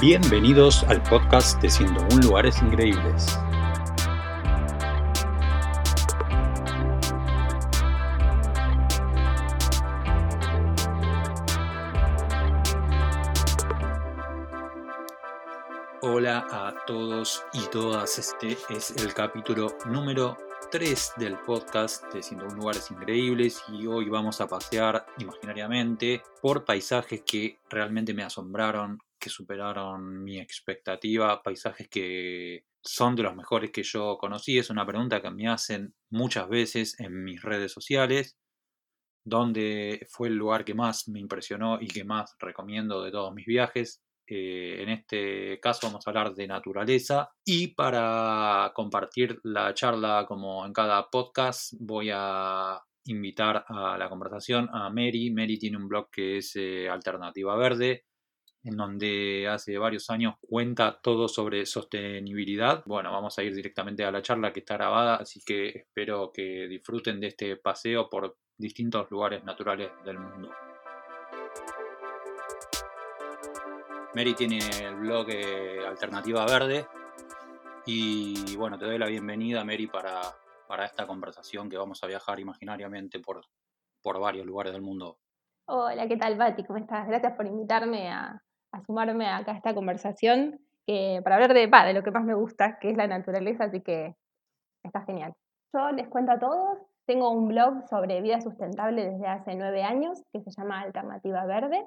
Bienvenidos al podcast de 101 Lugares Increíbles. Hola a todos y todas, este es el capítulo número 3 del podcast de 101 lugares increíbles y hoy vamos a pasear imaginariamente por paisajes que realmente me asombraron, que superaron mi expectativa, paisajes que son de los mejores que yo conocí. Es una pregunta que me hacen muchas veces en mis redes sociales, donde fue el lugar que más me impresionó y que más recomiendo de todos mis viajes. Eh, en este caso vamos a hablar de naturaleza y para compartir la charla como en cada podcast voy a invitar a la conversación a Mary. Mary tiene un blog que es eh, Alternativa Verde en donde hace varios años cuenta todo sobre sostenibilidad. Bueno, vamos a ir directamente a la charla que está grabada, así que espero que disfruten de este paseo por distintos lugares naturales del mundo. Mary tiene el blog eh, Alternativa Verde. Y bueno, te doy la bienvenida, Mary, para, para esta conversación que vamos a viajar imaginariamente por, por varios lugares del mundo. Hola, ¿qué tal, Bati? ¿Cómo estás? Gracias por invitarme a, sumarme acá a esta conversación que, para hablar de, de lo que más me gusta, que es la naturaleza, así que está genial. Yo les cuento a todos, tengo un blog sobre vida sustentable desde hace nueve años que se llama Alternativa Verde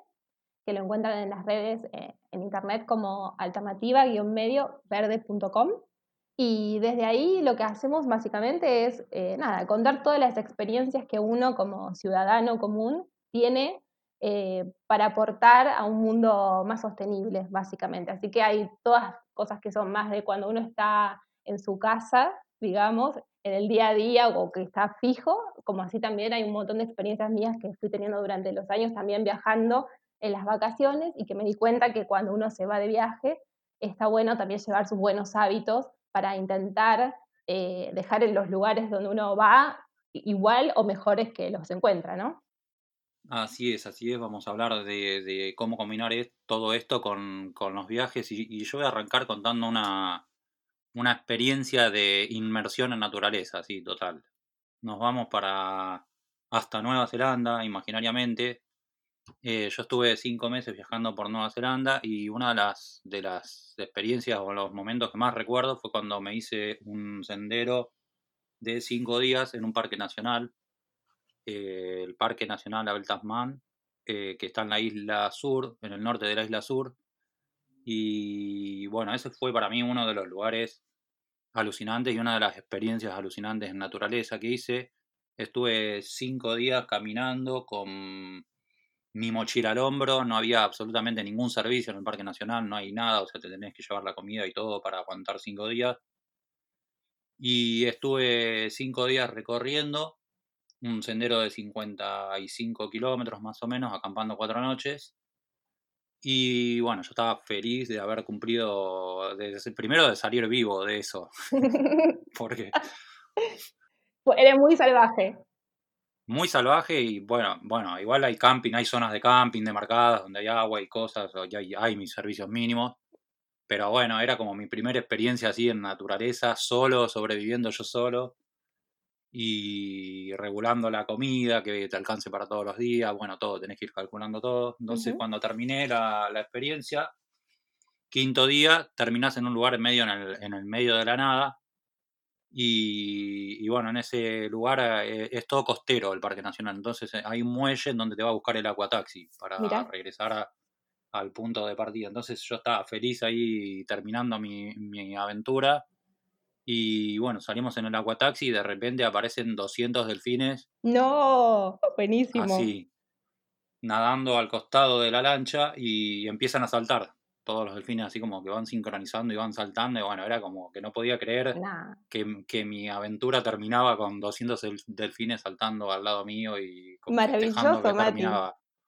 que lo encuentran en las redes, eh, en internet como alternativa-medio-verde.com. Y desde ahí lo que hacemos básicamente es, eh, nada, contar todas las experiencias que uno como ciudadano común tiene eh, para aportar a un mundo más sostenible, básicamente. Así que hay todas cosas que son más de cuando uno está en su casa, digamos, en el día a día o que está fijo, como así también hay un montón de experiencias mías que fui teniendo durante los años también viajando en las vacaciones y que me di cuenta que cuando uno se va de viaje está bueno también llevar sus buenos hábitos para intentar eh, dejar en los lugares donde uno va igual o mejores que los encuentra, ¿no? Así es, así es. Vamos a hablar de, cómo combinar todo esto con, los viajes y, yo voy a arrancar contando una, experiencia de inmersión en naturaleza, así, total. Nos vamos para hasta Nueva Zelanda, imaginariamente, eh, yo estuve cinco meses viajando por Nueva Zelanda y una de las experiencias o los momentos que más recuerdo fue cuando me hice un sendero de cinco días en un parque nacional, eh, el Parque Nacional Abel Tasman, eh, que está en la isla sur, en el norte de la isla sur. Y bueno, ese fue para mí uno de los lugares alucinantes y una de las experiencias alucinantes en naturaleza que hice. Estuve cinco días caminando con mi mochila al hombro, no había absolutamente ningún servicio en el Parque Nacional, no hay nada, o sea, te tenés que llevar la comida y todo para aguantar cinco días. Y estuve cinco días recorriendo un sendero de 55 kilómetros más o menos, acampando cuatro noches. Y bueno, yo estaba feliz de haber cumplido, primero de salir vivo de eso, porque... Eres muy salvaje muy salvaje y bueno, bueno, igual hay camping, hay zonas de camping demarcadas donde hay agua y cosas, y hay, hay mis servicios mínimos. Pero bueno, era como mi primera experiencia así en naturaleza, solo, sobreviviendo yo solo y regulando la comida que te alcance para todos los días, bueno, todo, tenés que ir calculando todo. Entonces, cuando terminé la, la, experiencia, quinto día, terminás en un lugar en medio, en el, en el medio de la nada, y, bueno, en ese lugar eh, es todo costero el Parque Nacional. Entonces eh, hay un muelle en donde te va a buscar el acuataxi para regresar al punto de partida. Entonces yo estaba feliz ahí terminando mi, mi aventura. Y bueno, salimos en el acuataxi y de repente aparecen 200 delfines. No, buenísimo. Así, nadando al costado de la lancha y empiezan a saltar todos los delfines así como que van sincronizando y van saltando, y bueno, era como que no podía creer que, mi aventura terminaba con 200 delfines saltando al lado mío y Maravilloso, Mati.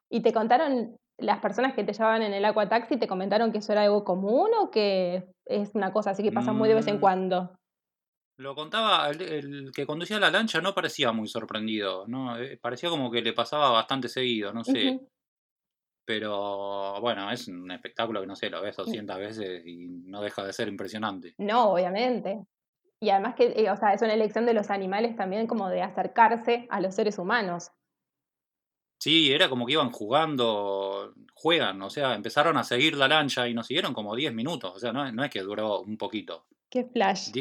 ¿Y te contaron las personas que te llevaban en el taxi te comentaron que eso era algo común o que es una cosa así que pasa muy de vez en mm. cuando? Lo contaba, el, que conducía la lancha no parecía muy sorprendido, ¿no? Eh, parecía como que le pasaba bastante seguido, no sé. Pero bueno, es un espectáculo que no sé, lo ves 200 veces y no deja de ser impresionante. No, obviamente. Y además que, eh, o sea, es una elección de los animales también como de acercarse a los seres humanos. Sí, era como que iban jugando, juegan, o sea, empezaron a seguir la lancha y nos siguieron como 10 minutos, o sea, no, no es que duró un poquito. Qué flash.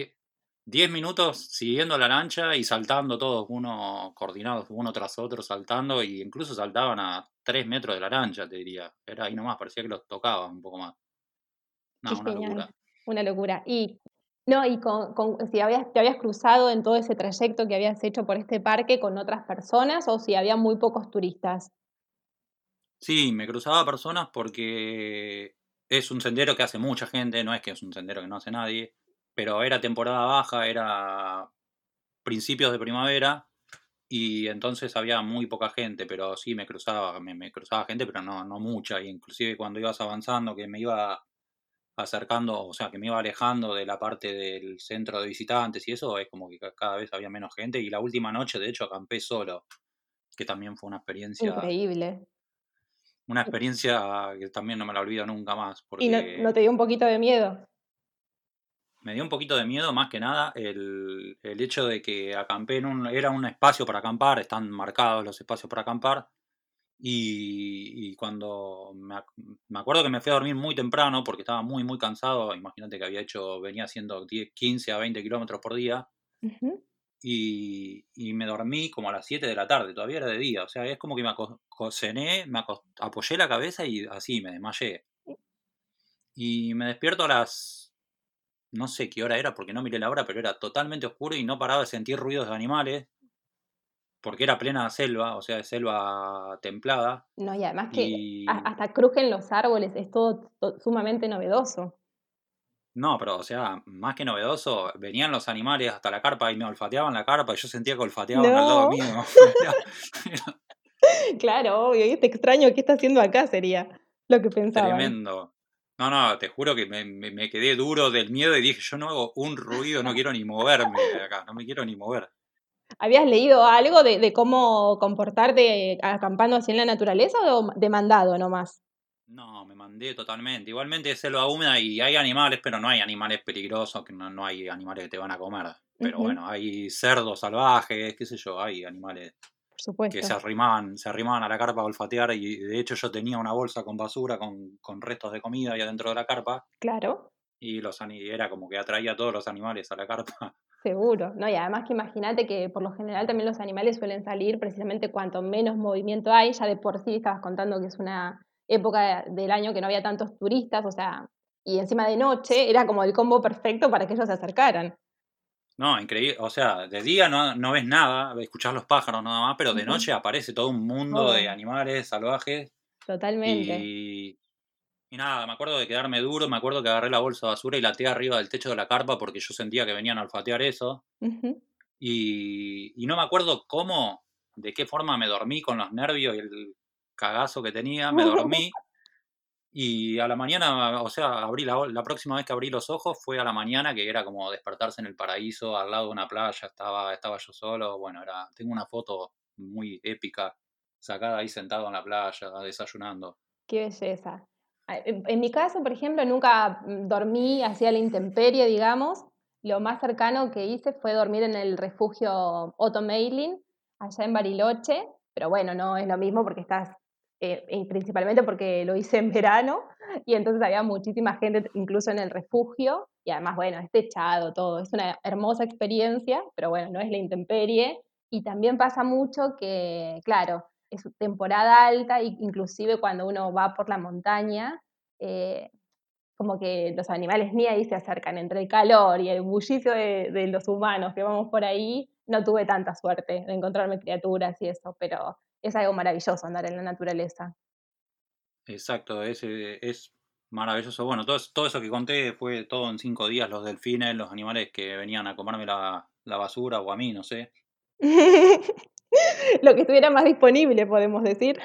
10 minutos siguiendo la lancha y saltando todos, uno coordinados uno tras otro, saltando, y incluso saltaban a 3 metros de la lancha, te diría. Era ahí nomás, parecía que los tocaban un poco más. No, una locura. Una locura. Y no, y con, si habías, te habías cruzado en todo ese trayecto que habías hecho por este parque con otras personas o si había muy pocos turistas. Sí, me cruzaba personas porque es un sendero que hace mucha gente, no es que es un sendero que no hace nadie, pero era temporada baja, era principios de primavera y entonces había muy poca gente, pero sí me cruzaba, me, me cruzaba gente, pero no, no mucha, y inclusive cuando ibas avanzando, que me iba acercando, o sea, que me iba alejando de la parte del centro de visitantes y eso, es como que cada vez había menos gente. Y la última noche, de hecho, acampé solo, que también fue una experiencia. Increíble. Una experiencia que también no me la olvido nunca más. Porque ¿Y no, te dio un poquito de miedo? Me dio un poquito de miedo, más que nada, el, el hecho de que acampé en un. Era un espacio para acampar, están marcados los espacios para acampar y, cuando me, acuerdo que me fui a dormir muy temprano porque estaba muy, muy cansado. Imagínate que había hecho, venía haciendo 10, 15 a 20 kilómetros por día. y, me dormí como a las 7 de la tarde, todavía era de día. O sea, es como que me cené, me apoyé la cabeza y así me desmayé. Y me despierto a las. No sé qué hora era porque no miré la hora, pero era totalmente oscuro y no paraba de sentir ruidos de animales porque era plena selva, o sea, de selva templada. No, y además que hasta crujen los árboles, es todo, sumamente novedoso. No, pero, o sea, más que novedoso, venían los animales hasta la carpa y me olfateaban la carpa y yo sentía que olfateaban al lado mío. claro, obvio, y este extraño, ¿qué está haciendo acá? Sería lo que pensaba. Tremendo. No, no, te juro que me, me, quedé duro del miedo y dije, yo no hago un ruido, no quiero ni moverme de acá, no me quiero ni mover. ¿Habías leído algo de, cómo comportarte acampando así en la naturaleza o de mandado nomás? No, me mandé totalmente. Igualmente es selva húmeda y hay animales, pero no hay animales peligrosos, que no, hay animales que te van a comer. Pero bueno, hay cerdos salvajes, qué sé yo, hay animales que se arrimaban, se arrimaban a la carpa a olfatear y de hecho yo tenía una bolsa con basura, con, con restos de comida ahí adentro de la carpa. Claro. Y los era como que atraía a todos los animales a la carpa. Seguro, ¿no? Y además que imagínate que por lo general también los animales suelen salir precisamente cuanto menos movimiento hay, ya de por sí estabas contando que es una época del año que no había tantos turistas, o sea, y encima de noche era como el combo perfecto para que ellos se acercaran. No, increíble, o sea, de día no, no ves nada, escuchás los pájaros nada más, pero de noche aparece todo un mundo de animales salvajes. Totalmente. Y, y nada, me acuerdo de quedarme duro, me acuerdo que agarré la bolsa de basura y la tiré arriba del techo de la carpa porque yo sentía que venían a olfatear eso. y, no me acuerdo cómo, de qué forma me dormí con los nervios y el cagazo que tenía, me dormí. Y a la mañana, o sea, abrí la, próxima vez que abrí los ojos fue a la mañana, que era como despertarse en el paraíso, al lado de una playa, estaba, estaba yo solo. Bueno, era, tengo una foto muy épica, sacada ahí sentado en la playa, desayunando. Qué belleza. En mi caso, por ejemplo, nunca mm, dormí hacia la intemperie, digamos. Lo más cercano que hice fue dormir en el refugio Otto allá en Bariloche, pero bueno, no es lo mismo porque estás, eh, principalmente porque lo hice en verano y entonces había muchísima gente incluso en el refugio y además, bueno, es techado todo, es una hermosa experiencia, pero bueno, no es la intemperie. Y también pasa mucho que, claro, es temporada alta, inclusive cuando uno va por la montaña, eh, como que los animales ni ahí se acercan, entre el calor y el bullicio de, los humanos que vamos por ahí, no tuve tanta suerte de encontrarme criaturas y eso, pero es algo maravilloso andar en la naturaleza. Exacto, es, eh, es maravilloso. Bueno, todo, todo eso que conté fue todo en cinco días, los delfines, los animales que venían a comerme la, la basura o a mí, no sé. lo que estuviera más disponible, podemos decir.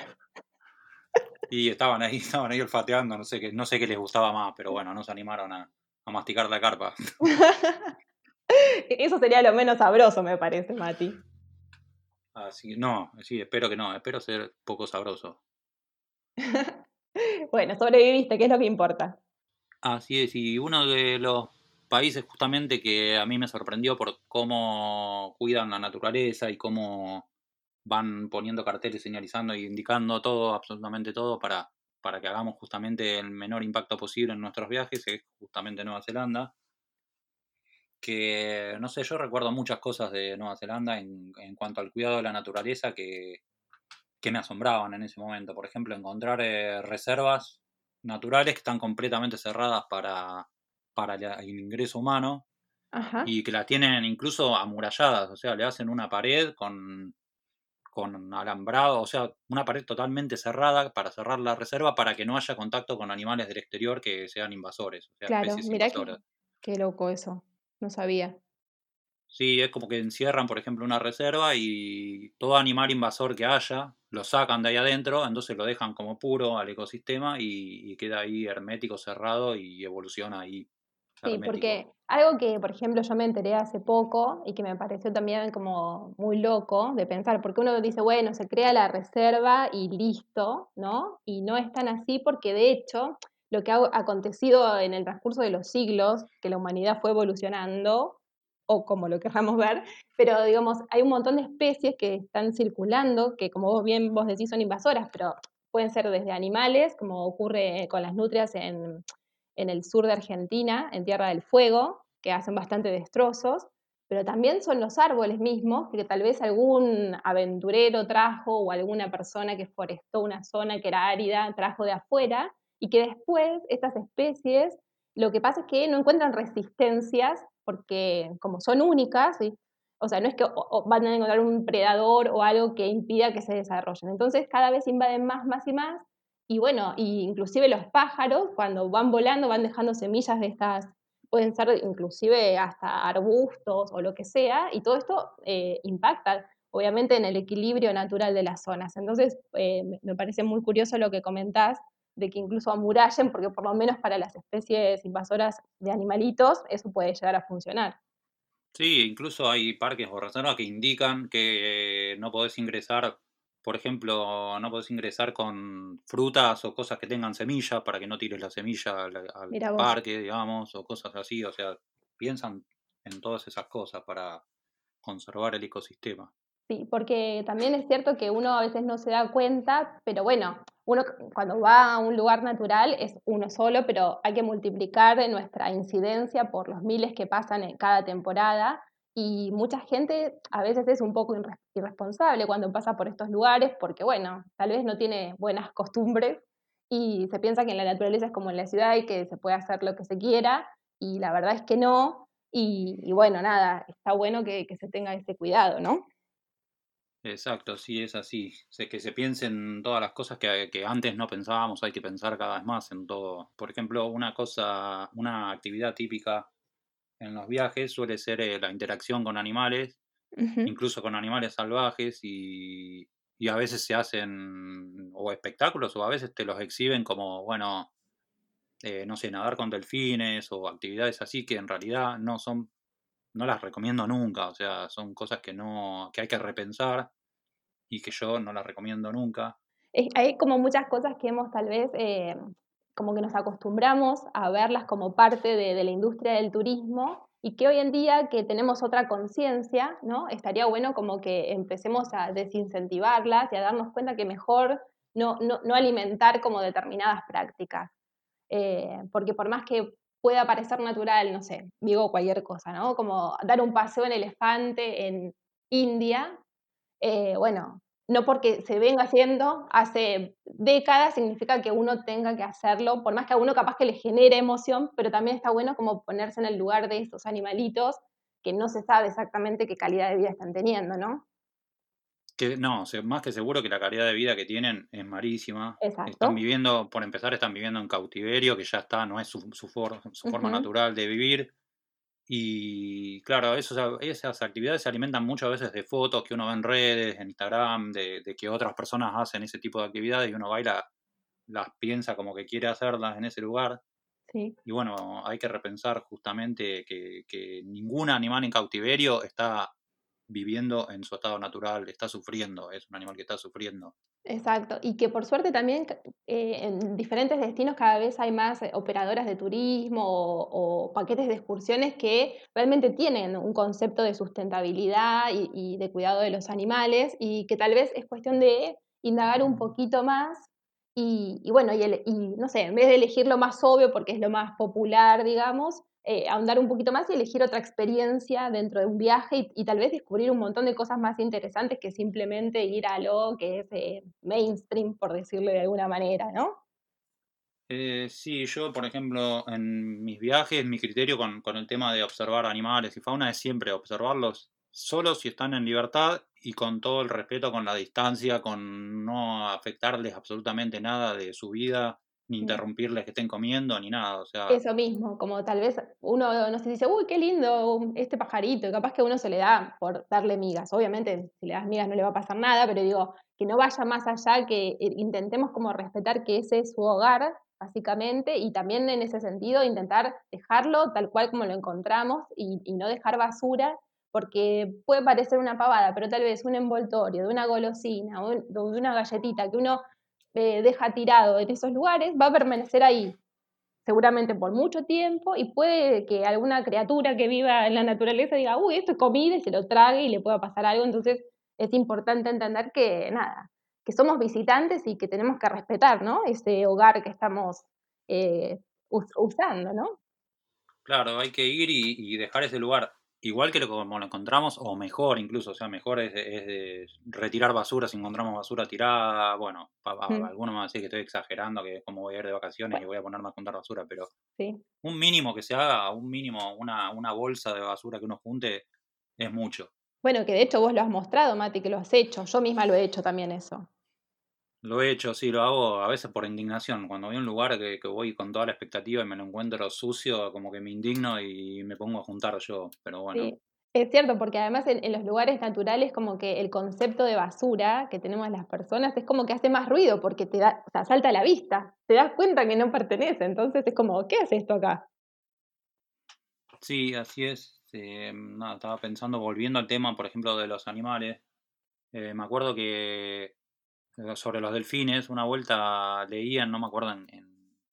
Y estaban ahí, estaban ahí olfateando, no sé qué, no sé qué les gustaba más, pero bueno, no se animaron a, masticar la carpa. Eso sería lo menos sabroso, me parece, Mati. Así, no, sí, espero que no, espero ser poco sabroso. bueno, sobreviviste, que es lo que importa. Así es, y uno de los países justamente que a mí me sorprendió por cómo cuidan la naturaleza y cómo van poniendo carteles señalizando y indicando todo, absolutamente todo, para, para que hagamos justamente el menor impacto posible en nuestros viajes, es justamente Nueva Zelanda. Que, no sé, yo recuerdo muchas cosas de Nueva Zelanda en, en cuanto al cuidado de la naturaleza que, que, me asombraban en ese momento. Por ejemplo, encontrar eh, reservas naturales que están completamente cerradas para, para el ingreso humano y que las tienen incluso amuralladas, o sea, le hacen una pared con con alambrado, o sea, una pared totalmente cerrada para cerrar la reserva para que no haya contacto con animales del exterior que sean invasores. claro, mira qué, loco eso, no sabía. Sí, es como que encierran, por ejemplo, una reserva y todo animal invasor que haya lo sacan de ahí adentro, entonces lo dejan como puro al ecosistema y queda ahí hermético, cerrado y evoluciona ahí Sí, porque algo que, por ejemplo, yo me enteré hace poco y que me pareció también como muy loco de pensar, porque uno dice, bueno, se crea la reserva y listo, ¿no? Y no es tan así porque de hecho lo que ha acontecido en el transcurso de los siglos, que la humanidad fue evolucionando, o como lo queramos ver, pero digamos, hay un montón de especies que están circulando, que como vos bien vos decís son invasoras, pero pueden ser desde animales, como ocurre con las nutrias en, en el sur de Argentina, en Tierra del Fuego, que hacen bastante destrozos, pero también son los árboles mismos, que tal vez algún aventurero trajo o alguna persona que forestó una zona que era árida trajo de afuera, y que después estas especies, lo que pasa es que no encuentran resistencias, porque como son únicas, o sea, no es que van a encontrar un predador o algo que impida que se desarrollen. Entonces cada vez invaden más, más y más, y bueno, inclusive los pájaros, cuando van volando, van dejando semillas de estas, pueden ser inclusive hasta arbustos o lo que sea, y todo esto eh, impacta obviamente en el equilibrio natural de las zonas. Entonces, eh, me parece muy curioso lo que comentás, de que incluso amurallen, porque por lo menos para las especies invasoras de animalitos, eso puede llegar a funcionar. Sí, incluso hay parques o reservas que indican que no podés ingresar por ejemplo, no podés ingresar con frutas o cosas que tengan semilla para que no tires la semilla al, parque, digamos, o cosas así. O sea, piensan en todas esas cosas para conservar el ecosistema. Sí, porque también es cierto que uno a veces no se da cuenta, pero bueno, uno cuando va a un lugar natural es uno solo, pero hay que multiplicar nuestra incidencia por los miles que pasan en cada temporada y mucha gente a veces es un poco irresponsable cuando pasa por estos lugares porque, bueno, tal vez no tiene buenas costumbres y se piensa que en la naturaleza es como en la ciudad y que se puede hacer lo que se quiera y la verdad es que no. Y, bueno, nada, está bueno que, se tenga ese cuidado, ¿no? Exacto, sí, es así. Sé que se piensen todas las cosas que, que, antes no pensábamos, hay que pensar cada vez más en todo. Por ejemplo, una cosa, una actividad típica en los viajes suele ser eh, la interacción con animales, incluso con animales salvajes y, a veces se hacen o espectáculos o a veces te los exhiben como, bueno, eh, no sé, nadar con delfines o actividades así que en realidad no son, no las recomiendo nunca, o sea, son cosas que no, que hay que repensar y que yo no las recomiendo nunca. Hay como muchas cosas que hemos tal vez eh, como que nos acostumbramos a verlas como parte de, la industria del turismo y que hoy en día que tenemos otra conciencia, ¿no? Estaría bueno como que empecemos a desincentivarlas y a darnos cuenta que mejor no, no, alimentar como determinadas prácticas. Eh, porque por más que pueda parecer natural, no sé, digo cualquier cosa, ¿no? Como dar un paseo en elefante en India, eh, bueno, no porque se venga haciendo hace décadas significa que uno tenga que hacerlo, por más que a uno capaz que le genere emoción, pero también está bueno como ponerse en el lugar de estos animalitos que no se sabe exactamente qué calidad de vida están teniendo, ¿no? Que, no, más que seguro que la calidad de vida que tienen es marísima. Están viviendo, por empezar, están viviendo en cautiverio, que ya está, no es su, su, forma natural de vivir. Y claro, esas actividades se alimentan muchas veces de fotos que uno ve en redes, en Instagram, de, que otras personas hacen ese tipo de actividades y uno va y las piensa como que quiere hacerlas en ese lugar. Y bueno, hay que repensar justamente que, que ningún animal en cautiverio está viviendo en su estado natural, está sufriendo, es un animal que está sufriendo. Exacto, y que por suerte también eh, en diferentes destinos cada vez hay más eh, operadoras de turismo o, paquetes de excursiones que realmente tienen un concepto de sustentabilidad y, de cuidado de los animales y que tal vez es cuestión de indagar un poquito más y, bueno, y, y no sé, en vez de elegir lo más obvio porque es lo más popular, digamos, eh, ahondar un poquito más y elegir otra experiencia dentro de un viaje y, tal vez descubrir un montón de cosas más interesantes que simplemente ir a lo que es eh, mainstream, por decirlo de alguna manera, ¿no? Eh, sí, yo, por ejemplo, en mis viajes, mi criterio con, con, el tema de observar animales y fauna es siempre observarlos solos si están en libertad y con todo el respeto, con la distancia, con no afectarles absolutamente nada de su vida ni interrumpirles que estén comiendo, ni nada, o sea... Eso mismo, como tal vez uno, no sé, dice, uy, qué lindo este pajarito, y capaz que uno se le da por darle migas, obviamente si le das migas no le va a pasar nada, pero digo, que no vaya más allá, que eh, intentemos como respetar que ese es su hogar, básicamente, y también en ese sentido intentar dejarlo tal cual como lo encontramos y, y no dejar basura, porque puede parecer una pavada, pero tal vez un envoltorio de una golosina o de una galletita que uno eh, deja tirado en esos lugares, va a permanecer ahí, seguramente por mucho tiempo, y puede que alguna criatura que viva en la naturaleza diga, uy, esto es comida y se lo trague y le pueda pasar algo. Entonces es importante entender que, nada, que somos visitantes y que tenemos que respetar, ¿no? Ese hogar que estamos eh, usando, ¿no? Claro, hay que ir y dejar ese lugar igual que lo, como lo encontramos, o mejor incluso, o sea, mejor es, de retirar basura si encontramos basura tirada. Bueno, mm. algunos me van a decir que estoy exagerando, que es como voy a ir de vacaciones y voy a ponerme a contar basura, pero un mínimo que se haga, un mínimo, una, una bolsa de basura que uno junte, es mucho. Bueno, que de hecho vos lo has mostrado, Mati, que lo has hecho. Yo misma lo he hecho también eso. Lo he hecho, sí, lo hago a veces por indignación. Cuando voy a un lugar que, voy con toda la expectativa y me lo encuentro sucio, como que me indigno y me pongo a juntar yo. Pero bueno. Sí, es cierto, porque además en, los lugares naturales como que el concepto de basura que tenemos las personas es como que hace más ruido porque te da, o sea, salta a la vista, te das cuenta que no pertenece, entonces es como, ¿qué hace esto acá? Sí, así es. nada, estaba pensando, volviendo al tema, por ejemplo, de los animales. Eh, me acuerdo que eh, sobre los delfines. Una vuelta leían, no me acuerdo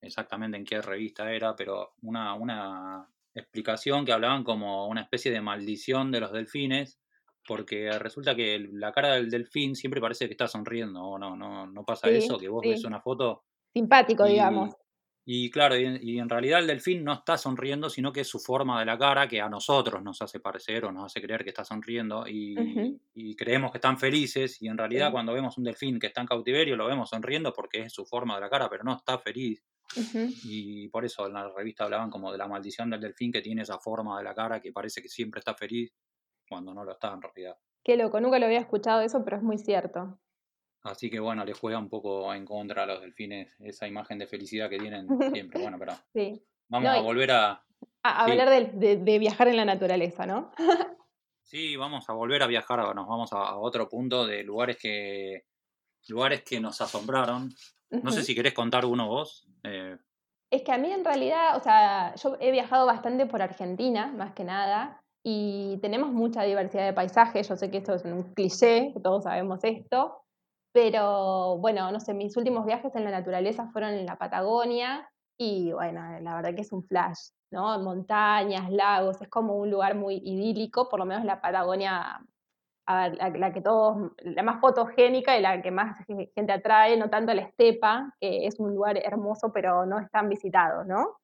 exactamente en qué revista era, pero una, una explicación que hablaban como una especie de maldición de los delfines, porque resulta que la cara del delfín siempre parece que está sonriendo, o no, no, no pasa eso, que vos ves una foto. Simpático, digamos. Y claro, y, en realidad el delfín no está sonriendo, sino que es su forma de la cara que a nosotros nos hace parecer o nos hace creer que está sonriendo y, creemos que están felices y en realidad cuando vemos un delfín que está en cautiverio lo vemos sonriendo porque es su forma de la cara, pero no está feliz. Y por eso en la revista hablaban como de la maldición del delfín que tiene esa forma de la cara que parece que siempre está feliz cuando no lo está en realidad. Qué loco, nunca lo había escuchado eso, pero es muy cierto. Así que bueno, le juega un poco en contra a los delfines esa imagen de felicidad que tienen siempre. Bueno, pero sí. vamos a volver a... A, hablar de, viajar en la naturaleza, ¿no? sí, vamos a volver a viajar, nos vamos a, otro punto de lugares que, lugares que nos asombraron. No sé si querés contar uno vos. Eh. Es que a mí en realidad, o sea, yo he viajado bastante por Argentina, más que nada, y tenemos mucha diversidad de paisajes. Yo sé que esto es un cliché, que todos sabemos esto, pero bueno, no sé, mis últimos viajes en la naturaleza fueron en la Patagonia y bueno, la verdad que es un flash, ¿no? Montañas, lagos, es como un lugar muy idílico, por lo menos la Patagonia, la, que todos, la más fotogénica y la que más gente atrae, no tanto la estepa, que es un lugar hermoso pero no es tan visitado, ¿no?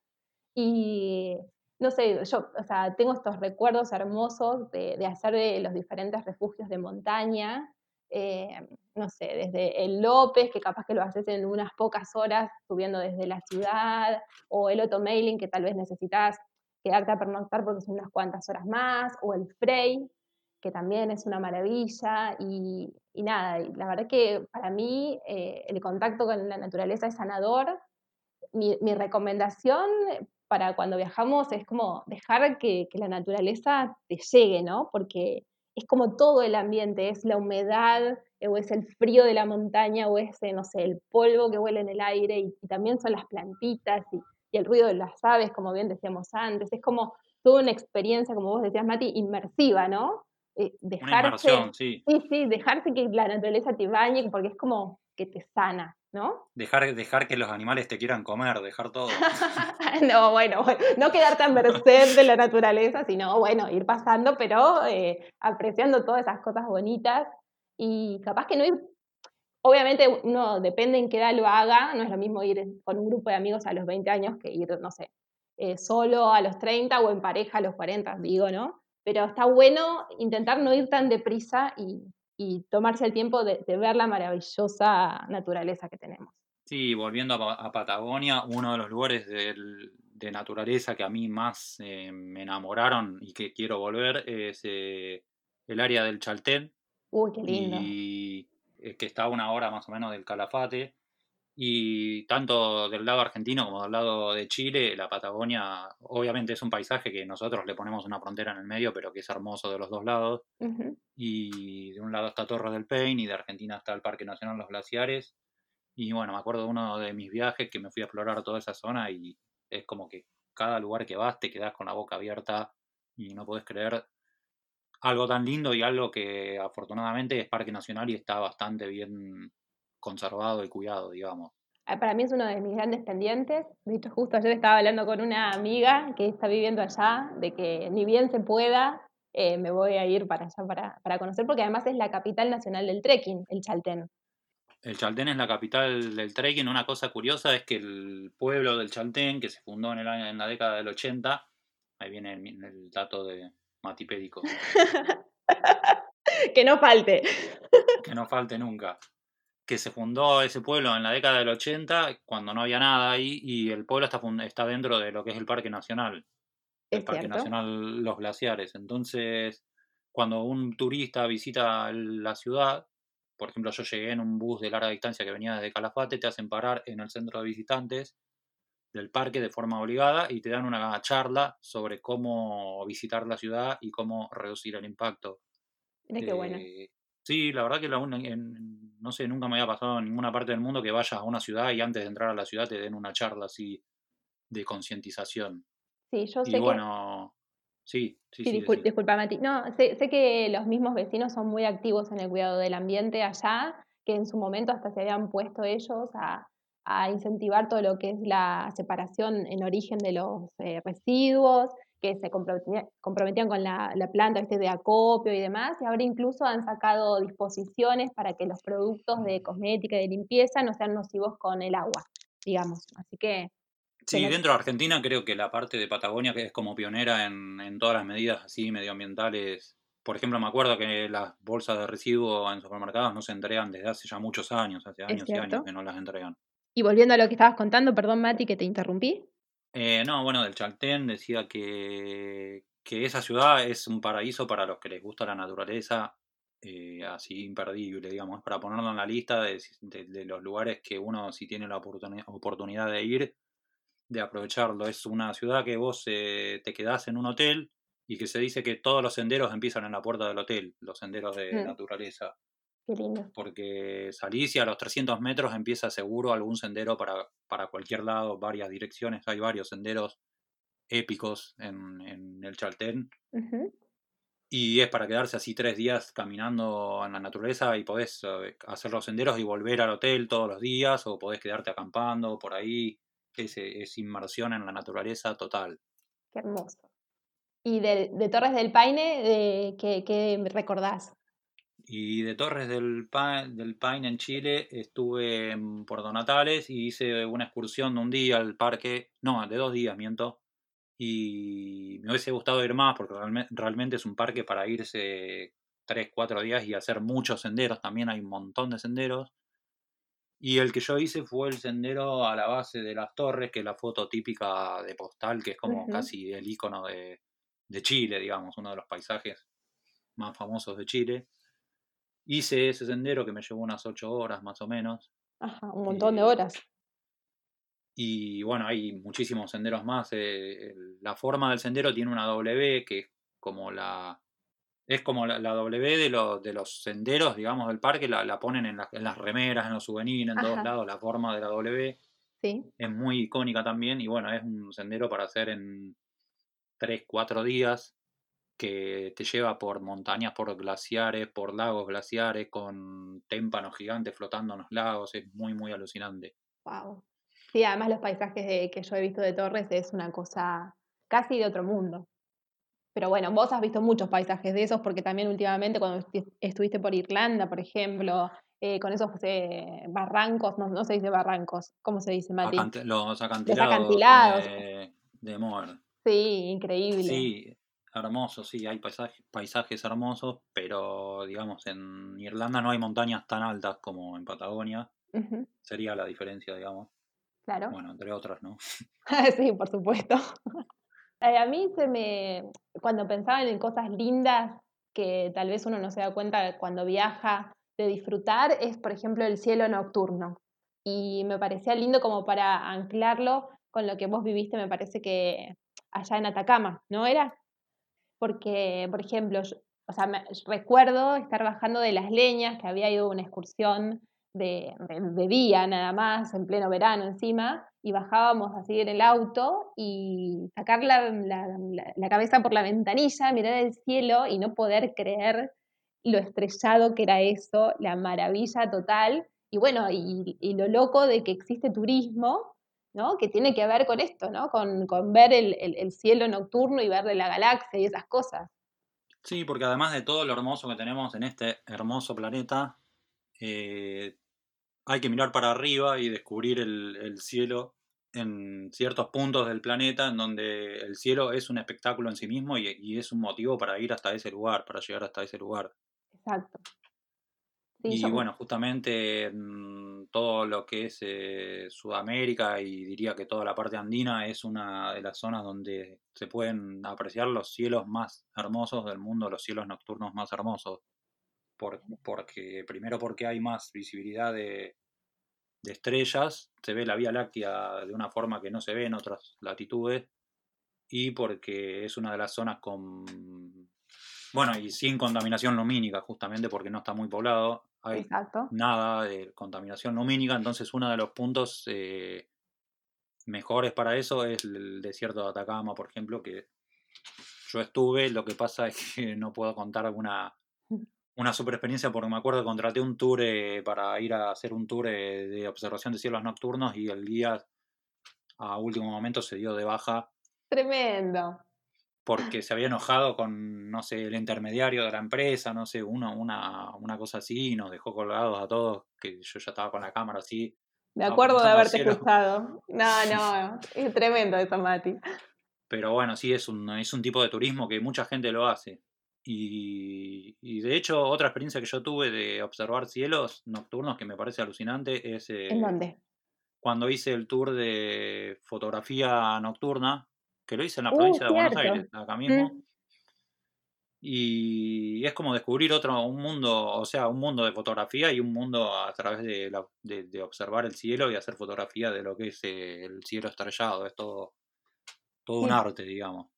Y no sé, yo, o sea, tengo estos recuerdos hermosos de, hacer de los diferentes refugios de montaña, eh, no sé, desde el López, que capaz que lo haces en unas pocas horas subiendo desde la ciudad, o el Mailing, que tal vez necesitas quedarte a pernoctar porque son unas cuantas horas más, o el Frey, que también es una maravilla, y, nada, la verdad que para mí eh, el contacto con la naturaleza es sanador. Mi, recomendación para cuando viajamos es como dejar que, que la naturaleza te llegue, ¿no? Porque es como todo el ambiente, es la humedad, eh, o es el frío de la montaña, o es, eh, no sé, el polvo que huele en el aire, y, también son las plantitas y, el ruido de las aves, como bien decíamos antes. Es como toda una experiencia, como vos decías, Mati, inmersiva, ¿no? eh, dejarse, sí. sí, sí, dejarse que la naturaleza te bañe, porque es como que te sana, ¿no? Dejar, dejar que los animales te quieran comer, dejar todo. no, bueno, no quedarte a merced de la naturaleza, sino, bueno, ir pasando, pero eh, apreciando todas esas cosas bonitas y capaz que no ir, obviamente uno depende en qué edad lo haga, no es lo mismo ir con un grupo de amigos a los 20 años que ir, no sé, eh, solo a los 30 o en pareja a los 40, digo, ¿no? Pero está bueno intentar no ir tan deprisa y, y tomarse el tiempo de, ver la maravillosa naturaleza que tenemos. Sí, volviendo a, Patagonia, uno de los lugares de, naturaleza que a mí más eh, me enamoraron y que quiero volver es eh, el área del Chaltén. Uy, qué lindo. Y eh, que está a una hora más o menos del Calafate. Y tanto del lado argentino como del lado de Chile, la Patagonia obviamente es un paisaje que nosotros le ponemos una frontera en el medio, pero que es hermoso de los dos lados. Y de un lado está Torres del Paine y de Argentina está el Parque Nacional Los Glaciares. Y bueno, me acuerdo de uno de mis viajes que me fui a explorar toda esa zona y es como que cada lugar que vas te quedas con la boca abierta y no puedes creer algo tan lindo y algo que afortunadamente es Parque Nacional y está bastante bien conservado y cuidado, digamos. Ah, para mí es uno de mis grandes pendientes. De hecho, justo ayer estaba hablando con una amiga que está viviendo allá, de que ni bien se pueda, eh, me voy a ir para allá para, para, conocer, porque además es la capital nacional del trekking, el Chaltén. El Chaltén es la capital del trekking. Una cosa curiosa es que el pueblo del Chaltén, que se fundó en, el en la década del 80, ahí viene el, el dato de matipédico. que no falte. que no falte nunca que se fundó ese pueblo en la década del 80, cuando no había nada ahí, y el pueblo está, está dentro de lo que es el Parque Nacional, el Parque Nacional Los Glaciares. Entonces, cuando un turista visita la ciudad, por ejemplo, yo llegué en un bus de larga distancia que venía desde Calafate, te hacen parar en el centro de visitantes del parque de forma obligada y te dan una charla sobre cómo visitar la ciudad y cómo reducir el impacto. Qué bueno. Sí, la verdad que la, en, no sé, nunca me había pasado en ninguna parte del mundo que vayas a una ciudad y antes de entrar a la ciudad te den una charla así de concientización. Sí, yo sé bueno, sí, sí, sí. disculpa, Mati. No, sé, sé que los mismos vecinos son muy activos en el cuidado del ambiente allá, que en su momento hasta se habían puesto ellos a, a incentivar todo lo que es la separación en origen de los eh, residuos que se comprometían, con la, planta este de acopio y demás, y ahora incluso han sacado disposiciones para que los productos de cosmética y de limpieza no sean nocivos con el agua, digamos. Así que... Sí, dentro de Argentina creo que la parte de Patagonia, que es como pionera en, todas las medidas así medioambientales, por ejemplo, me acuerdo que las bolsas de residuos en supermercados no se entregan desde hace ya muchos años, hace años y años que no las entregan. Y volviendo a lo que estabas contando, perdón Mati que te interrumpí. Eh, no, bueno, del Chaltén decía que, que, esa ciudad es un paraíso para los que les gusta la naturaleza, eh, así imperdible, digamos, para ponerlo en la lista de, los lugares que uno, si tiene la oportunidad de ir, de aprovecharlo. Es una ciudad que vos eh, te quedás en un hotel y que se dice que todos los senderos empiezan en la puerta del hotel, los senderos de mm. naturaleza. Qué lindo. Porque salís y a los 300 metros empieza seguro algún sendero para, para cualquier lado, varias direcciones. Hay varios senderos épicos en, el Chaltén. Y es para quedarse así tres días caminando en la naturaleza y podés eh, hacer los senderos y volver al hotel todos los días o podés quedarte acampando por ahí. Es, es inmersión en la naturaleza total. Qué hermoso. ¿Y de, Torres del Paine, de, ¿qué, qué recordás? Y de Torres del, del Paine en Chile estuve en Puerto Natales y hice una excursión de un día al parque, no, de dos días, miento. Y me hubiese gustado ir más porque realmente es un parque para irse tres, cuatro días y hacer muchos senderos. También hay un montón de senderos. Y el que yo hice fue el sendero a la base de las torres, que es la foto típica de postal, que es como casi el icono de, de Chile, digamos, uno de los paisajes más famosos de Chile. Hice ese sendero que me llevó unas ocho horas más o menos. Ajá, un montón de horas. Y bueno, hay muchísimos senderos más. Eh, la forma del sendero tiene una W que es como la. Es como la, W de, los de los senderos, digamos, del parque, la, ponen en, las remeras, en los souvenirs, en todos lados, la forma de la W. Sí. Es muy icónica también y bueno, es un sendero para hacer en tres, cuatro días que te lleva por montañas, por glaciares, por lagos glaciares, con témpanos gigantes flotando en los lagos, es muy, muy alucinante. Wow. Sí, además los paisajes que yo he visto de Torres es una cosa casi de otro mundo. Pero bueno, vos has visto muchos paisajes de esos porque también últimamente cuando estuviste por Irlanda, por ejemplo, eh, con esos eh, barrancos, no, no, se dice barrancos, ¿cómo se dice, Mati? los acantilados, De, de Sí, increíble. Sí, hermoso, sí, hay paisajes, paisajes hermosos, pero digamos, en Irlanda no hay montañas tan altas como en Patagonia. Sería la diferencia, digamos. Claro. Bueno, entre otras, ¿no? sí, por supuesto. Eh, a mí se me, cuando pensaban en cosas lindas que tal vez uno no se da cuenta cuando viaja de disfrutar, es por ejemplo el cielo nocturno. Y me parecía lindo como para anclarlo con lo que vos viviste, me parece que allá en Atacama, ¿no era? Porque, por ejemplo, o sea, recuerdo estar bajando de las leñas, que había ido una excursión de, de, día nada más, en pleno verano encima, y bajábamos así en el auto y sacar la, la, cabeza por la ventanilla, mirar el cielo y no poder creer lo estrellado que era eso, la maravilla total, y bueno, y, y lo loco de que existe turismo, ¿no? Que tiene que ver con esto, ¿no? Con, con ver el, el, el, cielo nocturno y ver de la galaxia y esas cosas. Sí, porque además de todo lo hermoso que tenemos en este hermoso planeta, eh, hay que mirar para arriba y descubrir el, cielo en ciertos puntos del planeta en donde el cielo es un espectáculo en sí mismo y, es un motivo para ir hasta ese lugar, para llegar hasta ese lugar. Exacto. y bueno, justamente todo lo que es eh, Sudamérica y diría que toda la parte andina es una de las zonas donde se pueden apreciar los cielos más hermosos del mundo, los cielos nocturnos más hermosos porque primero porque hay más visibilidad de, estrellas, se ve la Vía Láctea de una forma que no se ve en otras latitudes, y porque es una de las zonas con, bueno, y sin contaminación lumínica, justamente porque no está muy poblado, hay nada de contaminación lumínica, entonces uno de los puntos eh, mejores para eso es el desierto de Atacama, por ejemplo, que yo estuve, lo que pasa es que no puedo contar alguna una super experiencia porque me acuerdo que contraté un tour eh, para ir a hacer un tour eh, de observación de cielos nocturnos y el guía a último momento se dio de baja. Tremendo. Porque se había enojado con, no sé, el intermediario de la empresa, no sé, uno, una, una cosa así, y nos dejó colgados a todos, que yo ya estaba con la cámara así. Me acuerdo de haberte escuchado. No, no, es tremendo eso, Mati. Pero bueno, sí, es un, es un tipo de turismo que mucha gente lo hace. Y, de hecho, otra experiencia que yo tuve de observar cielos nocturnos que me parece alucinante es... ¿En dónde? Cuando hice el tour de fotografía nocturna, que lo hice en la uh, provincia de Buenos Aires, acá mismo. Mm. Y es como descubrir otro, un mundo, o sea, un mundo de fotografía y un mundo a través de, de, observar el cielo y hacer fotografía de lo que es eh, el cielo estrellado. Es todo, todo un arte, digamos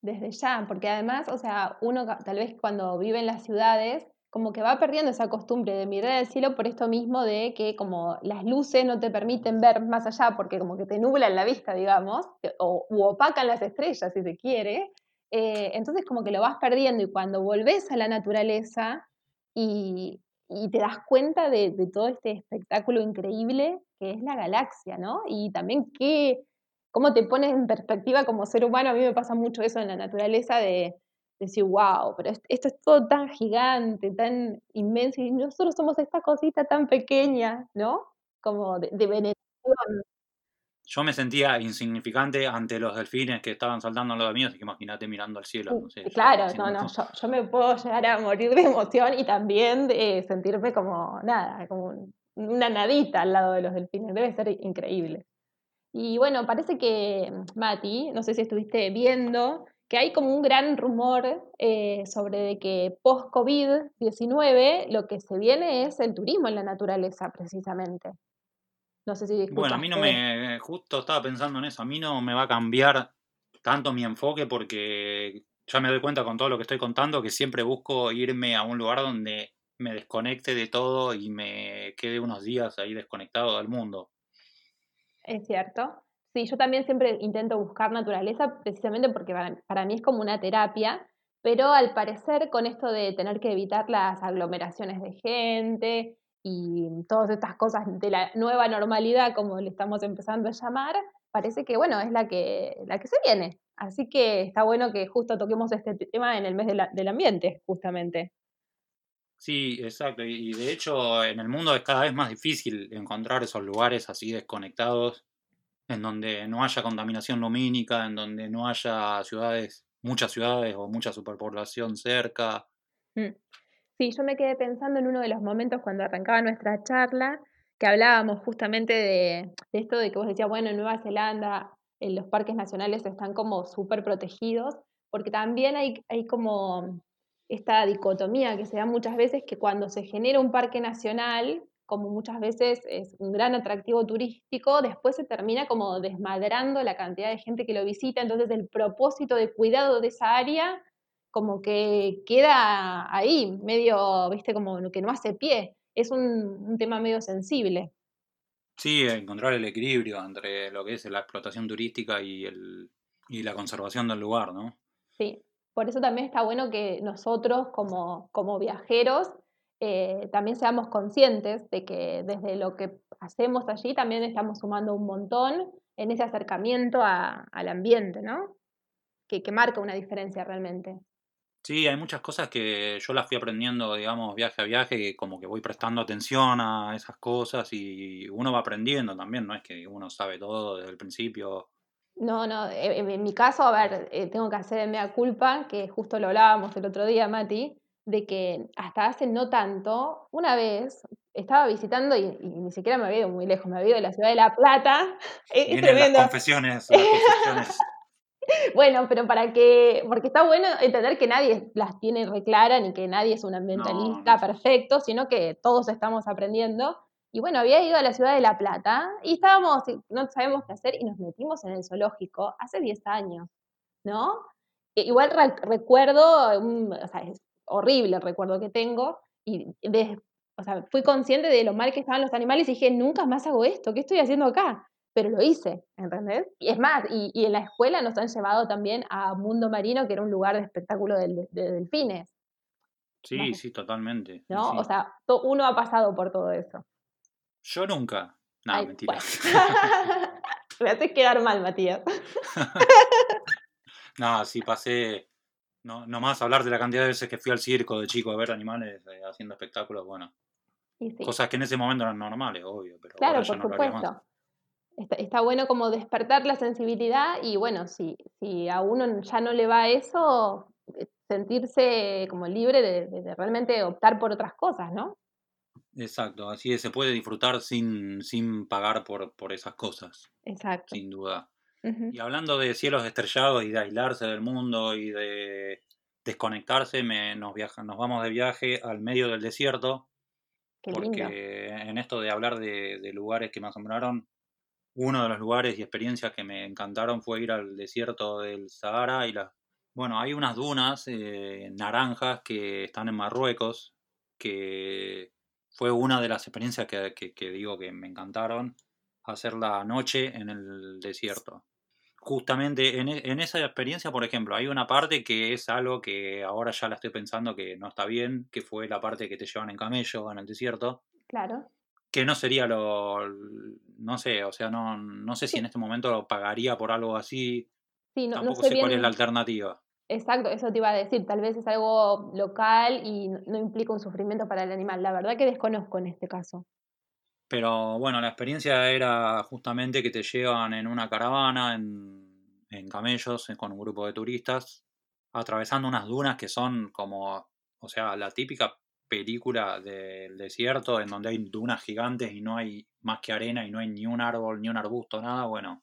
desde ya, porque además, o sea, uno tal vez cuando vive en las ciudades, como que va perdiendo esa costumbre de mirar al cielo por esto mismo de que como las luces no te permiten ver más allá porque como que te nublan la vista, digamos, o u opacan las estrellas si se quiere, eh, entonces como que lo vas perdiendo y cuando volvés a la naturaleza y, y te das cuenta de, de, todo este espectáculo increíble que es la galaxia, ¿no? Y también qué, cómo te pones en perspectiva como ser humano. A mí me pasa mucho eso en la naturaleza de, decir, wow, pero esto es todo tan gigante, tan inmenso, y nosotros somos esta cosita tan pequeña, ¿no? Como de, de Yo me sentía insignificante ante los delfines que estaban saltando a los míos, así que imagínate mirando al cielo. claro, no, no, yo, me puedo llegar a morir de emoción y también de sentirme como nada, como una nadita al lado de los delfines. Debe ser increíble. Y bueno, parece que, Mati, no sé si estuviste viendo, que hay como un gran rumor eh, sobre que post-COVID-19 lo que se viene es el turismo en la naturaleza, precisamente. No sé si... Bueno, a mí no me... Justo estaba pensando en eso, a mí no me va a cambiar tanto mi enfoque porque ya me doy cuenta con todo lo que estoy contando que siempre busco irme a un lugar donde me desconecte de todo y me quede unos días ahí desconectado del mundo. Es cierto. Sí, yo también siempre intento buscar naturaleza precisamente porque para, mí es como una terapia, pero al parecer con esto de tener que evitar las aglomeraciones de gente y todas estas cosas de la nueva normalidad, como le estamos empezando a llamar, parece que, bueno, es la que, la que se viene. Así que está bueno que justo toquemos este tema en el mes del ambiente, justamente. Sí, exacto. Y de hecho en el mundo es cada vez más difícil encontrar esos lugares así desconectados, en donde no haya contaminación lumínica, en donde no haya ciudades, muchas ciudades o mucha superpoblación cerca. Mm. Sí, yo me quedé pensando en uno de los momentos cuando arrancaba nuestra charla, que hablábamos justamente de, esto de que vos decías, bueno, en Nueva Zelanda en los parques nacionales están como súper protegidos, porque también hay, hay como esta dicotomía que se da muchas veces que cuando se genera un parque nacional, como muchas veces es un gran atractivo turístico, después se termina como desmadrando la cantidad de gente que lo visita, entonces el propósito de cuidado de esa área como que queda ahí, medio, viste, como que no hace pie. Es un, un tema medio sensible. Sí, encontrar el equilibrio entre lo que es la explotación turística y, el, y la conservación del lugar, ¿no? Sí, por eso también está bueno que nosotros como, como viajeros eh, también seamos conscientes de que desde lo que hacemos allí también estamos sumando un montón en ese acercamiento al ambiente, ¿no? Que, que marca una diferencia realmente. Sí, hay muchas cosas que yo las fui aprendiendo, digamos, viaje a viaje, como que voy prestando atención a esas cosas y uno va aprendiendo también, no es que uno sabe todo desde el principio. No, no, en, mi caso, a ver, eh, tengo que hacer mea culpa, que justo lo hablábamos el otro día, Mati, de que hasta hace no tanto, una vez estaba visitando y, ni siquiera me había ido muy lejos, me había ido de la ciudad de La Plata. Es, tremendo. Las confesiones, las confesiones. Bueno, pero para que, porque está bueno entender que nadie las tiene reclara ni que nadie es un ambientalista perfecto, sino que todos estamos aprendiendo. Y bueno, había ido a la ciudad de La Plata y estábamos, no sabemos qué hacer y nos metimos en el zoológico hace 10 años, ¿no? E igual recuerdo, o sea, horrible el recuerdo que tengo y o sea, fui consciente de lo mal que estaban los animales y dije, nunca más hago esto, ¿qué estoy haciendo acá? pero lo hice, ¿entendés? Y es más, y, en la escuela nos han llevado también a Mundo Marino, que era un lugar de espectáculo de, delfines. Sí, sí, totalmente. ¿No? O sea, uno ha pasado por todo eso. Yo nunca. No, mentira. Me haces quedar mal, Matías. no, sí pasé. No, nomás hablar de la cantidad de veces que fui al circo de chico a ver animales eh, haciendo espectáculos, bueno. Cosas que en ese momento eran normales, obvio. Pero claro, por supuesto está, bueno como despertar la sensibilidad y bueno, si, si a uno ya no le va eso, eh, sentirse como libre de, realmente optar por otras cosas, ¿no? Exacto, así es, se puede disfrutar sin, sin pagar por, por esas cosas. Exacto. Sin duda. Y hablando de cielos estrellados y de aislarse del mundo y de desconectarse, me, nos, viaja, nos vamos de viaje al medio del desierto. porque en esto de hablar de, de, lugares que me asombraron, uno de los lugares y experiencias que me encantaron fue ir al desierto del Sahara y la... Bueno, hay unas dunas eh, naranjas que están en Marruecos, que fue una de las experiencias que, digo que me encantaron, hacer la noche en el desierto. Justamente en, en, esa experiencia, por ejemplo, hay una parte que es algo que ahora ya la estoy pensando que no está bien, que fue la parte que te llevan en camello en el desierto. Claro que no sería lo, no sé, o sea, no, no sé si en este momento lo pagaría por algo así. Sí, no, Tampoco sé, cuál es la alternativa. Exacto, eso te iba a decir, tal vez es algo local y no implica un sufrimiento para el animal. La verdad que desconozco en este caso. Pero bueno, la experiencia era justamente que te llevan en una caravana, en, camellos, con un grupo de turistas, atravesando unas dunas que son como, o sea, la típica película del desierto en donde hay dunas gigantes y no hay más que arena y no hay ni un árbol, ni un arbusto, nada, bueno.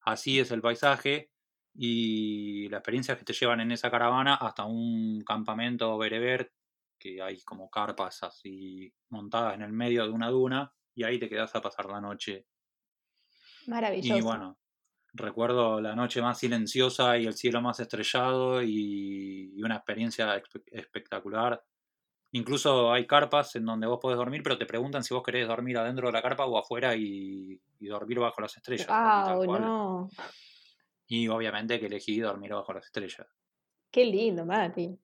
Así es el paisaje y la experiencia que te llevan en esa caravana hasta un campamento bereber, que hay como carpas así montadas en el medio de una duna y ahí te quedas a pasar la noche. Maravilloso. Y bueno, recuerdo la noche más silenciosa y el cielo más estrellado y, una experiencia espectacular Incluso hay carpas en donde vos podés dormir, pero te preguntan si vos querés dormir adentro de la carpa o afuera y, dormir bajo las estrellas. Ah, no. Y obviamente que elegí dormir bajo las estrellas. Qué lindo, Mati.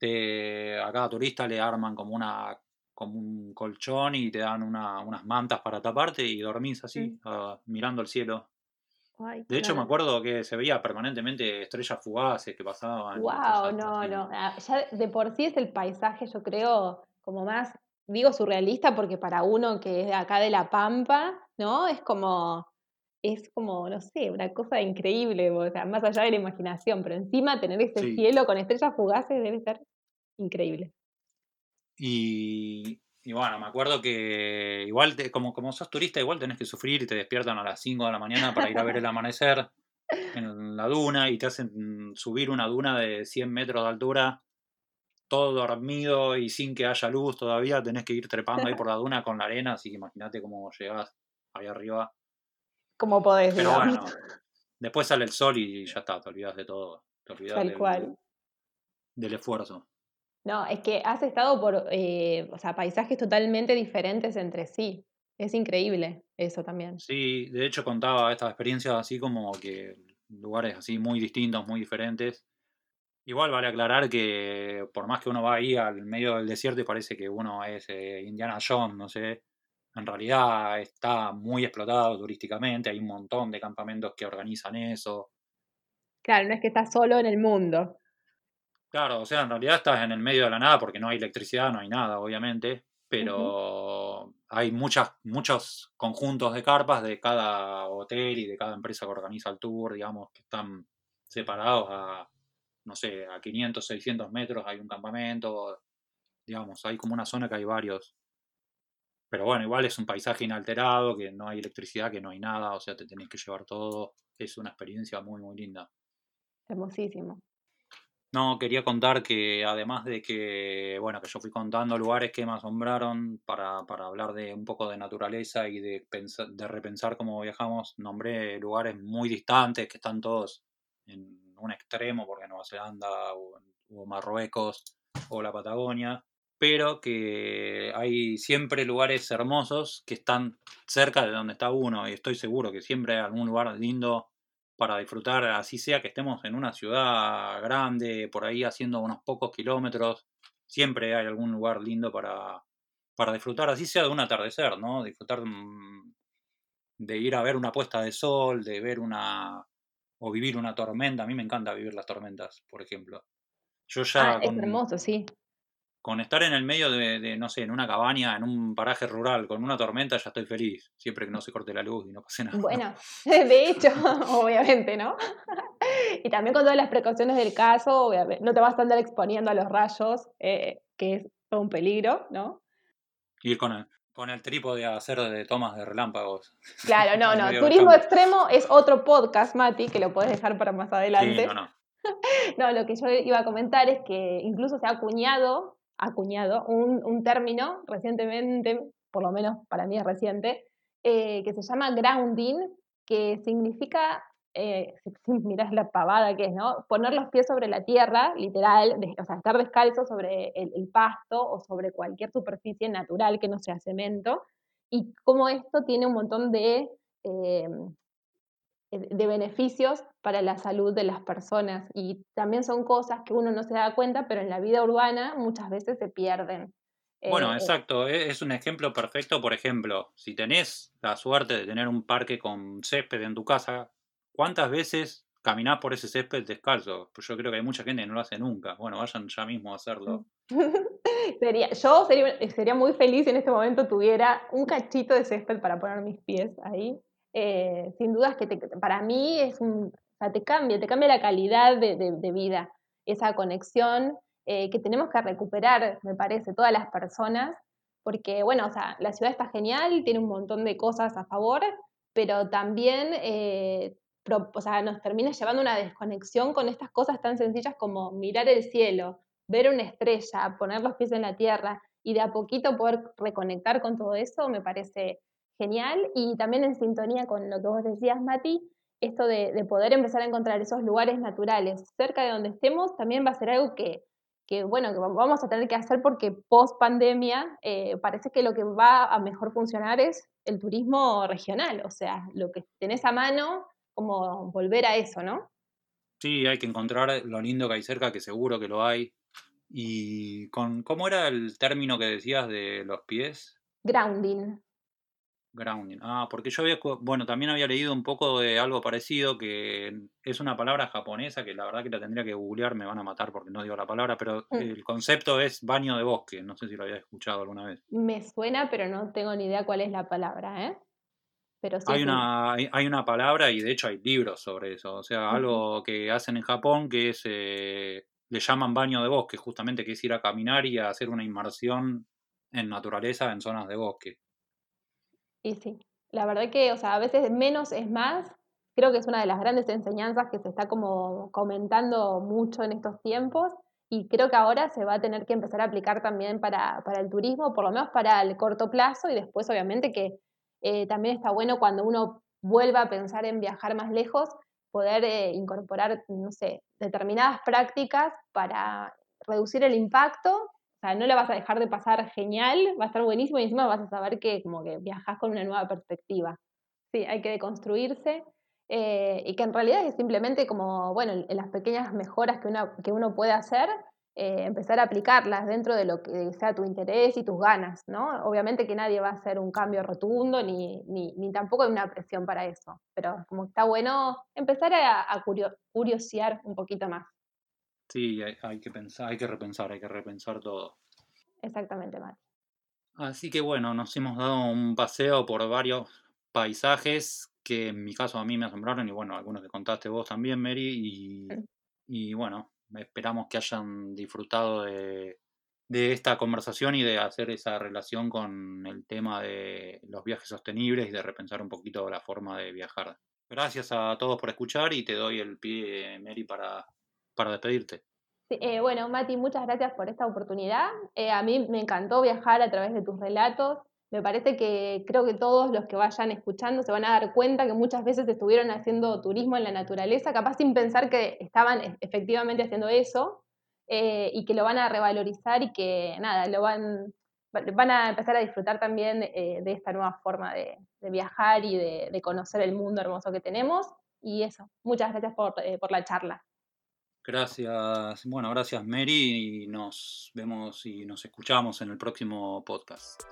A cada turista le arman como una como un colchón y te dan unas mantas para taparte y dormís así, ah, mirando el cielo. de hecho, me acuerdo que se veía permanentemente estrellas fugaces que pasaban. ¡Wow! No, no. Ah, ya de por sí es el paisaje, yo creo, como más, digo surrealista, porque para uno que es de acá de La Pampa, ¿no? Es como es como, no sé, una cosa increíble, o sea, más allá de la imaginación, pero encima tener ese cielo con estrellas fugaces debe ser increíble. Y, bueno, me acuerdo que igual, como, como sos turista, igual tenés que sufrir y te despiertan a las 5 de la mañana para ir a ver el amanecer en la duna y te hacen subir una duna de 100 metros de altura, todo dormido y sin que haya luz todavía, tenés que ir trepando ahí por la duna con la arena, así que imagínate cómo llegás ahí arriba como podés, Pero bueno, después sale el sol y ya está, te olvidas de todo. Te olvidas Tal cual. Del esfuerzo. No, es que has estado por, eh, o sea, paisajes totalmente diferentes entre sí. Es increíble eso también. Sí, de hecho contaba estas experiencias así como que lugares así muy distintos, muy diferentes. Igual vale aclarar que por más que uno va ahí al medio del desierto y parece que uno es eh, Indiana Jones, no sé, en realidad está muy explotado turísticamente, hay un montón de campamentos que organizan eso. Claro, no es que estás solo en el mundo. Claro, o sea, en realidad estás en el medio de la nada porque no hay electricidad, no hay nada, obviamente, pero hay muchas, muchos conjuntos de carpas de cada hotel y de cada empresa que organiza el tour, digamos, que están separados a, no sé, a 500, 600 metros hay un campamento, digamos, hay como una zona que hay varios pero bueno, igual es un paisaje inalterado, que no hay electricidad, que no hay nada, o sea, te tenés que llevar todo. Es una experiencia muy, muy linda. Hermosísimo. No, quería contar que además de que, bueno, que yo fui contando lugares que me asombraron para, hablar de un poco de naturaleza y de, de repensar cómo viajamos, nombré lugares muy distantes que están todos en un extremo, porque Nueva Zelanda o Marruecos o la Patagonia, pero que hay siempre lugares hermosos que están cerca de donde está uno y estoy seguro que siempre hay algún lugar lindo para disfrutar, así sea que estemos en una ciudad grande, por ahí haciendo unos pocos kilómetros, siempre hay algún lugar lindo para, para disfrutar, así sea de un atardecer, ¿no? Disfrutar de ir a ver una puesta de sol, de ver una o vivir una tormenta, a mí me encanta vivir las tormentas, por ejemplo. Yo ya ah, es hermoso, sí con estar en el medio de, no sé, en una cabaña, en un paraje rural, con una tormenta, ya estoy feliz, siempre que no se corte la luz y no pase nada. Bueno, de hecho, obviamente, ¿no? y también con todas las precauciones del caso, obviamente, no te vas a andar exponiendo a los rayos, eh, que es todo un peligro, ¿no? Ir con el, con el trípode a hacer de tomas de relámpagos. Claro, no, no. Turismo extremo es otro podcast, Mati, que lo puedes dejar para más adelante. Sí, no, no. no, lo que yo iba a comentar es que incluso se ha acuñado acuñado un, término recientemente, por lo menos para mí es reciente, eh, que se llama grounding, que significa, eh, mirás la pavada que es, ¿no? Poner los pies sobre la tierra, literal, o sea, estar descalzo sobre el, pasto o sobre cualquier superficie natural que no sea cemento, y cómo esto tiene un montón de eh, de beneficios para la salud de las personas y también son cosas que uno no se da cuenta, pero en la vida urbana muchas veces se pierden. Bueno, eh, exacto, e-, es un ejemplo perfecto, por ejemplo, si tenés la suerte de tener un parque con césped en tu casa, ¿cuántas veces caminás por ese césped descalzo? Pues yo creo que hay mucha gente que no lo hace nunca. Bueno, vayan ya mismo a hacerlo. sería, yo sería, sería muy feliz si en este momento tuviera un cachito de césped para poner mis pies ahí eh, sin dudas que para mí es un, te cambia, te cambia la calidad de, vida, esa conexión eh, que tenemos que recuperar, me parece, todas las personas, porque, bueno, o sea, la ciudad está genial, tiene un montón de cosas a favor, pero también eh, o sea, nos termina llevando una desconexión con estas cosas tan sencillas como mirar el cielo, ver una estrella, poner los pies en la tierra y de a poquito poder reconectar con todo eso, me parece genial y también en sintonía con lo que vos decías, Mati, esto de, poder empezar a encontrar esos lugares naturales cerca de donde estemos también va a ser algo que, bueno, que vamos a tener que hacer porque post pandemia eh, parece que lo que va a mejor funcionar es el turismo regional, o sea, lo que tenés a mano, como volver a eso, ¿no? Sí, hay que encontrar lo lindo que hay cerca, que seguro que lo hay. Y con ¿cómo era el término que decías de los pies? Grounding. Grounding. Ah, porque yo había, bueno, también había leído un poco de algo parecido, que es una palabra japonesa, que la verdad que la tendría que googlear, me van a matar porque no digo la palabra, pero Mm. el concepto es baño de bosque, no sé si lo había escuchado alguna vez. Me suena, pero no tengo ni idea cuál es la palabra, ¿eh? Pero sí Hay una, hay, hay una palabra y de hecho hay libros sobre eso, o sea, algo que hacen en Japón que es, eh, le llaman baño de bosque, justamente que es ir a caminar y a hacer una inmersión en naturaleza en zonas de bosque. Y sí, la verdad que, o sea, a veces menos es más. Creo que es una de las grandes enseñanzas que se está como comentando mucho en estos tiempos y creo que ahora se va a tener que empezar a aplicar también para, para el turismo, por lo menos para el corto plazo y después obviamente que eh, también está bueno cuando uno vuelva a pensar en viajar más lejos, poder eh, incorporar, no sé, determinadas prácticas para reducir el impacto sea, no la vas a dejar de pasar genial, va a estar buenísimo y encima vas a saber que como que viajas con una nueva perspectiva. Sí, hay que deconstruirse eh, y que en realidad es simplemente como, bueno, en las pequeñas mejoras que, una, que uno puede hacer, eh, empezar a aplicarlas dentro de lo que sea tu interés y tus ganas, ¿no? Obviamente que nadie va a hacer un cambio rotundo ni, ni, ni tampoco hay una presión para eso, pero como está bueno empezar a, a curio, curiosear un poquito más. Sí, hay, hay que pensar, hay que repensar, hay que repensar todo. Exactamente, Mati. Así que bueno, nos hemos dado un paseo por varios paisajes que en mi caso a mí me asombraron y bueno, algunos que contaste vos también, Mary, y, y bueno, esperamos que hayan disfrutado de, de esta conversación y de hacer esa relación con el tema de los viajes sostenibles y de repensar un poquito la forma de viajar. Gracias a todos por escuchar y te doy el pie, Mary, para, para despedirte. Eh, bueno, Mati, muchas gracias por esta oportunidad. Eh, a mí me encantó viajar a través de tus relatos. Me parece que creo que todos los que vayan escuchando se van a dar cuenta que muchas veces estuvieron haciendo turismo en la naturaleza, capaz sin pensar que estaban e, efectivamente haciendo eso, eh, y que lo van a revalorizar y que nada, lo van, van a empezar a disfrutar también de esta nueva forma de, viajar y de, conocer el mundo hermoso que tenemos. Y eso, muchas gracias por, por la charla. Gracias, bueno, gracias Mary y nos vemos y nos escuchamos en el próximo podcast.